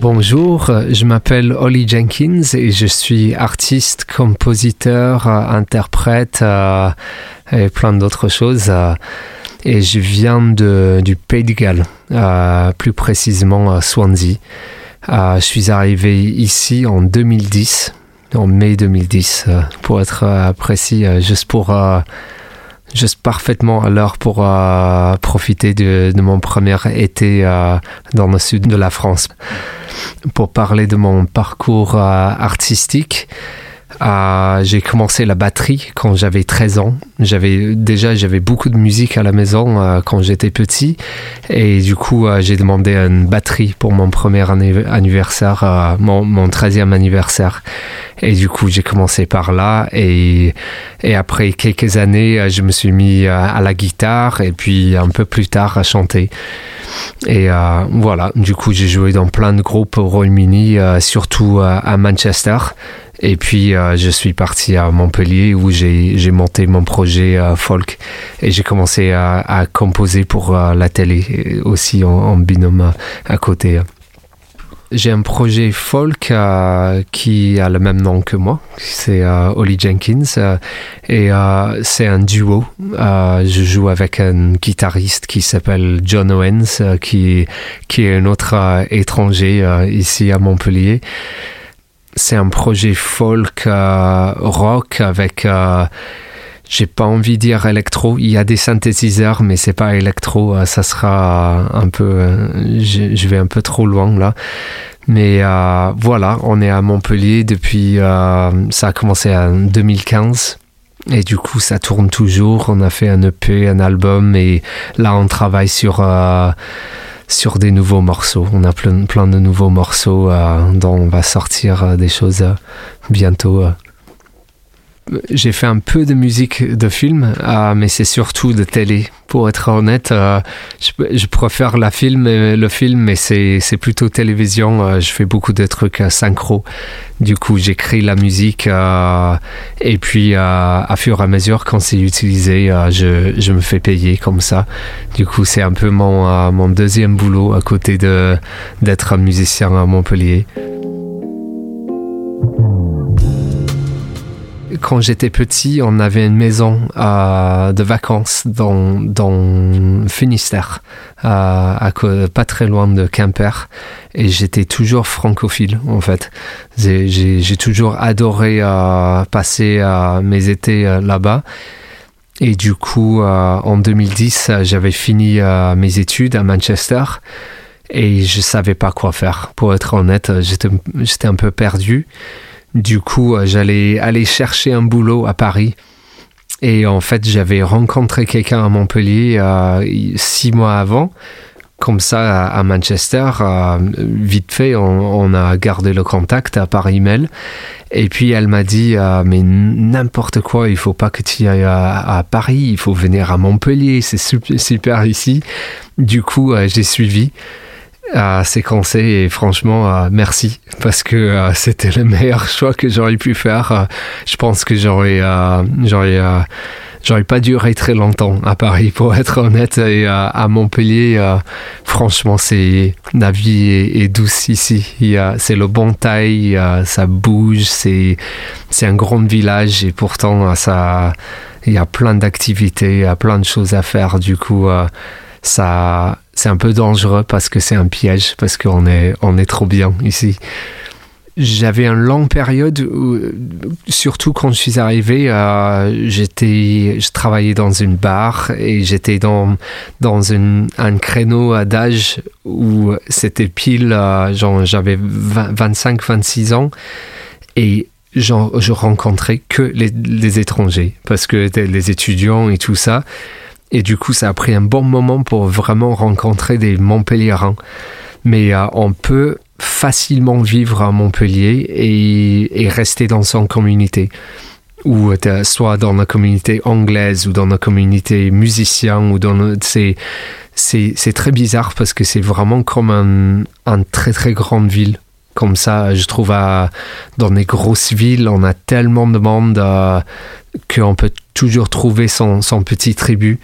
Bonjour, je m'appelle Ollie Jenkins et je suis artiste, compositeur, interprète euh, et plein d'autres choses. Euh, et je viens de, du Pays de Galles, euh, plus précisément à Swansea. je suis arrivé ici en 2010, en mai 2010 pour être précis, juste pour juste parfaitement à l'heure pour profiter de, mon premier été dans le sud de la France pour parler de mon parcours euh, artistique. Euh, j'ai commencé la batterie quand j'avais 13 ans. J'avais déjà j'avais beaucoup de musique à la maison euh, quand j'étais petit et du coup j'ai demandé une batterie pour mon premier anniversaire, mon, mon 13e anniversaire. Et du coup j'ai commencé par là et, et après quelques années je me suis mis à la guitare et puis un peu plus tard à chanter. Et euh, voilà, du coup, j'ai joué dans plein de groupes au Royaume-Uni, euh, surtout euh, à Manchester. Et puis, je suis parti à Montpellier où j'ai monté mon projet folk. Et j'ai commencé à, composer pour la télé aussi en binôme à côté. J'ai un projet folk euh, qui a le même nom que moi, c'est euh, Ollie Jenkins, euh, et c'est un duo. je joue avec un guitariste qui s'appelle John Owens, qui, qui est un autre étranger ici à Montpellier. C'est un projet folk rock avec j'ai pas envie de dire électro. Il y a des synthétiseurs, mais c'est pas électro. Euh, ça sera un peu. Euh, je vais un peu trop loin là. Mais euh, voilà, on est à Montpellier depuis. ça a commencé en 2015. Et du coup, ça tourne toujours. On a fait un EP, un album, et là, on travaille sur sur des nouveaux morceaux. On a plein, de nouveaux morceaux dont on va sortir des choses bientôt j'ai fait un peu de musique de film, euh, mais c'est surtout de télé. Pour être honnête, euh, je, préfère la film, le film, mais c'est plutôt télévision. Euh, je fais beaucoup de trucs synchro. Du coup, j'écris la musique et puis à fur et à mesure, quand c'est utilisé, je, je, me fais payer comme ça. Du coup, c'est un peu mon, mon deuxième boulot à côté d'être un musicien à Montpellier. Quand j'étais petit, on avait une maison euh, de vacances dans, dans Finistère, euh, pas très loin de Quimper, et j'étais toujours francophile en fait. J'ai toujours adoré euh, passer mes étés là-bas. Et du coup, en 2010, j'avais fini mes études à Manchester et je savais pas quoi faire. Pour être honnête, j'étais un peu perdu. Du coup, euh, j'allais aller chercher un boulot à Paris. Et en fait, j'avais rencontré quelqu'un à Montpellier euh, six mois avant. Comme ça, à Manchester, euh, vite fait, on, a gardé le contact par email. Et puis elle m'a dit, mais n'importe quoi, il faut pas que tu ailles à, Paris, il faut venir à Montpellier, c'est super, super ici. Du coup, j'ai suivi à séquencer et franchement euh, merci parce que euh, c'était le meilleur choix que j'aurais pu faire. Euh, je pense que j'aurais j'aurais j'aurais pas duré très longtemps à Paris pour être honnête et à Montpellier franchement c'est la vie est, douce ici. c'est le bon taille, ça bouge, c'est c'est un grand village et pourtant ça il y a plein d'activités, il y a plein de choses à faire du coup ça c'est un peu dangereux parce que c'est un piège, parce qu'on est, on est trop bien ici. J'avais une longue période, où, surtout quand je suis arrivé, euh, j'étais, je travaillais dans une bar et j'étais dans, dans une, un créneau d'âge où c'était pile, euh, genre, j'avais 25-26 ans et je rencontrais que les, les étrangers parce que les étudiants et tout ça. Et du coup, ça a pris un bon moment pour vraiment rencontrer des Montpelliérains. Mais euh, on peut facilement vivre à Montpellier et, rester dans son communauté ou soit dans la communauté anglaise ou dans la communauté musicien ou dans c'est c'est très bizarre parce que c'est vraiment comme un, un, très très grande ville comme ça je trouve dans les grosses villes on a tellement de monde euh, qu'on peut toujours trouver son, petit tribu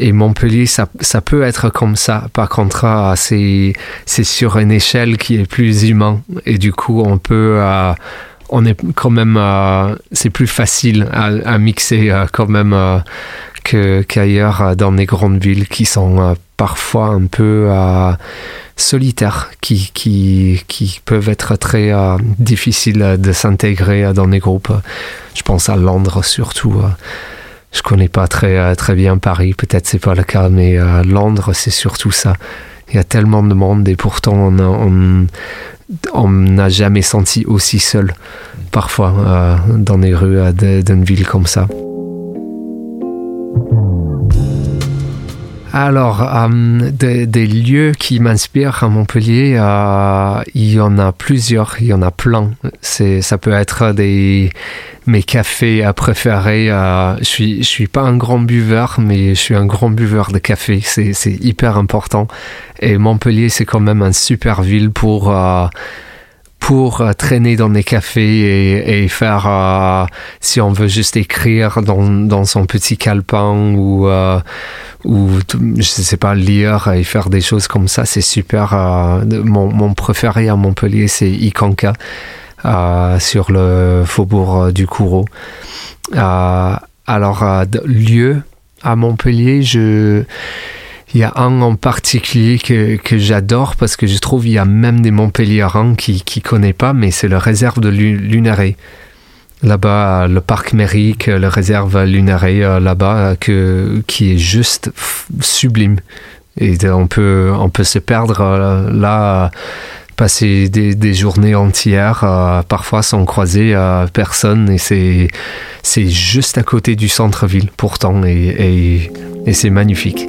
et Montpellier, ça, ça peut être comme ça. Par contre, ah, c'est, c'est sur une échelle qui est plus humain. Et du coup, on peut, euh, on est quand même, euh, c'est plus facile à, mixer euh, quand même que, qu'ailleurs dans les grandes villes qui sont parfois un peu solitaires, qui, qui, peuvent être très difficiles de s'intégrer dans les groupes. Je pense à Londres surtout je connais pas très, euh, très bien Paris, peut-être c'est pas le cas, mais euh, Londres, c'est surtout ça. Il y a tellement de monde et pourtant on on n'a jamais senti aussi seul parfois euh, dans les rues d'une ville comme ça. Alors, euh, des, lieux qui m'inspirent à Montpellier, euh, il y en a plusieurs, il y en a plein. C'est, ça peut être des mes cafés préférés. Euh, je suis, je suis pas un grand buveur, mais je suis un grand buveur de café. C'est, c'est hyper important. Et Montpellier, c'est quand même une super ville pour pour euh, traîner dans des cafés et, faire, euh, si on veut juste écrire dans, son petit calepin ou, euh, ou je sais pas, lire et faire des choses comme ça, c'est super. mon, mon, préféré à Montpellier, c'est Ikanka, sur le faubourg du Courreau. alors, lieu à Montpellier, je il y a un en particulier que, que j'adore parce que je trouve qu'il y a même des Montpelliérains qui ne connaissent pas, mais c'est la réserve de Lunaret. Là-bas, le parc Mérique, la réserve Lunaret, euh, là-bas, que, qui est juste sublime. Et on peut, on peut se perdre euh, là, passer des, des journées entières, euh, parfois sans croiser personne. Et c'est, c'est juste à côté du centre-ville, pourtant, et, et, et c'est magnifique.